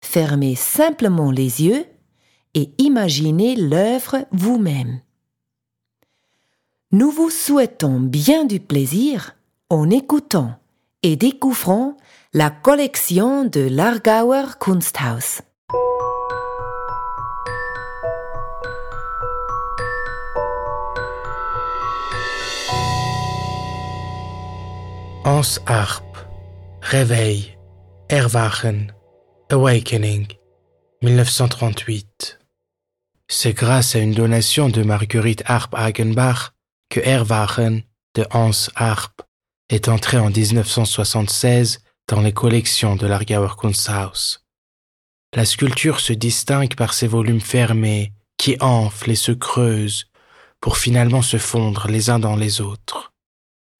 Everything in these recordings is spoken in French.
fermez simplement les yeux et imaginez l'œuvre vous-même. Nous vous souhaitons bien du plaisir en écoutant et découvrant la collection de l'Argauer Kunsthaus. Hans Harp, Réveil, Erwachen, Awakening, 1938. C'est grâce à une donation de Marguerite Harp Hagenbach que Erwachen de Hans Harp est entré en 1976 dans les collections de l'Argauer Kunsthaus. La sculpture se distingue par ses volumes fermés qui enflent et se creusent pour finalement se fondre les uns dans les autres.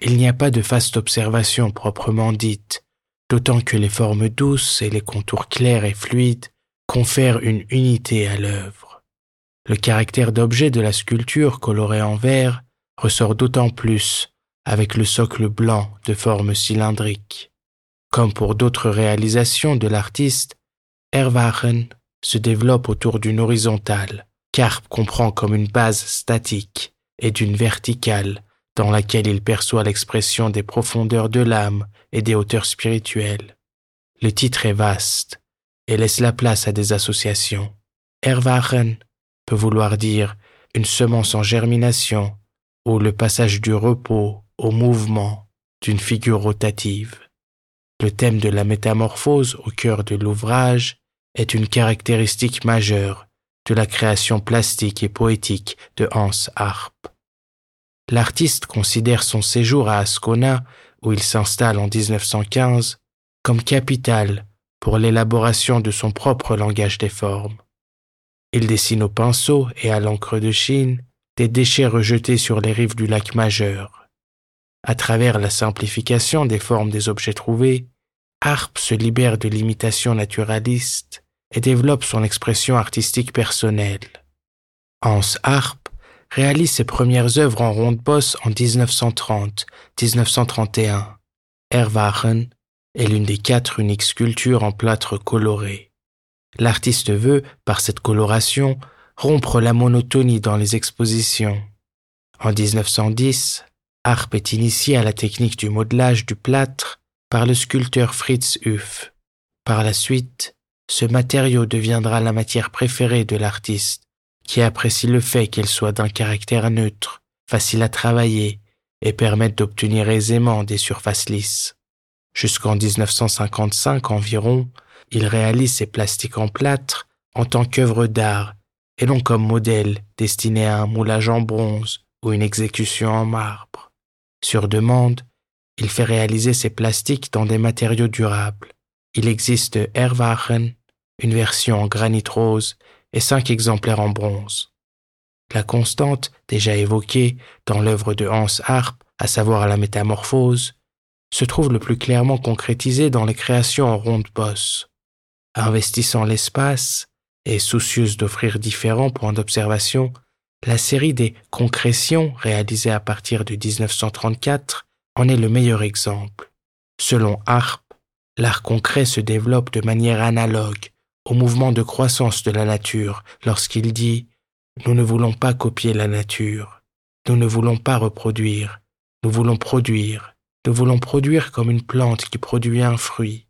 Il n'y a pas de vaste observation proprement dite, d'autant que les formes douces et les contours clairs et fluides confèrent une unité à l'œuvre. Le caractère d'objet de la sculpture colorée en vert ressort d'autant plus avec le socle blanc de forme cylindrique. Comme pour d'autres réalisations de l'artiste, Erwachen se développe autour d'une horizontale, qu'Arp comprend comme une base statique, et d'une verticale, dans laquelle il perçoit l'expression des profondeurs de l'âme et des hauteurs spirituelles. Le titre est vaste et laisse la place à des associations. Erwachen peut vouloir dire une semence en germination ou le passage du repos au mouvement d'une figure rotative. Le thème de la métamorphose au cœur de l'ouvrage est une caractéristique majeure de la création plastique et poétique de Hans Harp. L'artiste considère son séjour à Ascona, où il s'installe en 1915, comme capital pour l'élaboration de son propre langage des formes. Il dessine au pinceau et à l'encre de Chine des déchets rejetés sur les rives du lac majeur. À travers la simplification des formes des objets trouvés, Harp se libère de l'imitation naturaliste et développe son expression artistique personnelle. Hans Harp réalise ses premières œuvres en ronde bosse en 1930-1931. Erwachen est l'une des quatre uniques sculptures en plâtre coloré. L'artiste veut, par cette coloration, rompre la monotonie dans les expositions. En 1910, Harp est initié à la technique du modelage du plâtre par le sculpteur Fritz Huff. Par la suite, ce matériau deviendra la matière préférée de l'artiste qui apprécie le fait qu'elle soit d'un caractère neutre, facile à travailler et permette d'obtenir aisément des surfaces lisses. Jusqu'en 1955 environ, il réalise ses plastiques en plâtre en tant qu'œuvre d'art et non comme modèle destiné à un moulage en bronze ou une exécution en marbre. Sur demande, il fait réaliser ses plastiques dans des matériaux durables. Il existe Erwachen, une version en granit rose et cinq exemplaires en bronze. La constante, déjà évoquée dans l'œuvre de Hans Harp, à savoir la métamorphose, se trouve le plus clairement concrétisée dans les créations en ronde bosse. Investissant l'espace et soucieuse d'offrir différents points d'observation, La série des concrétions réalisées à partir de 1934 en est le meilleur exemple. Selon Harp, l'art concret se développe de manière analogue au mouvement de croissance de la nature lorsqu'il dit ⁇ Nous ne voulons pas copier la nature, nous ne voulons pas reproduire, nous voulons produire, nous voulons produire comme une plante qui produit un fruit,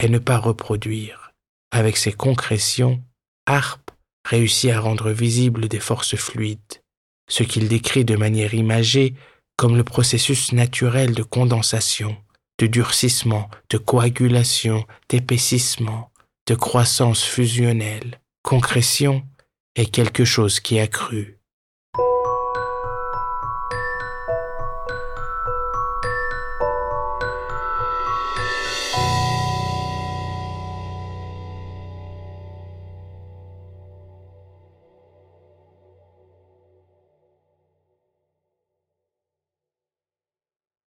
et ne pas reproduire. Avec ses concrétions, Harp réussit à rendre visibles des forces fluides, ce qu'il décrit de manière imagée comme le processus naturel de condensation, de durcissement, de coagulation, d'épaississement, de croissance fusionnelle. Concrétion est quelque chose qui a cru.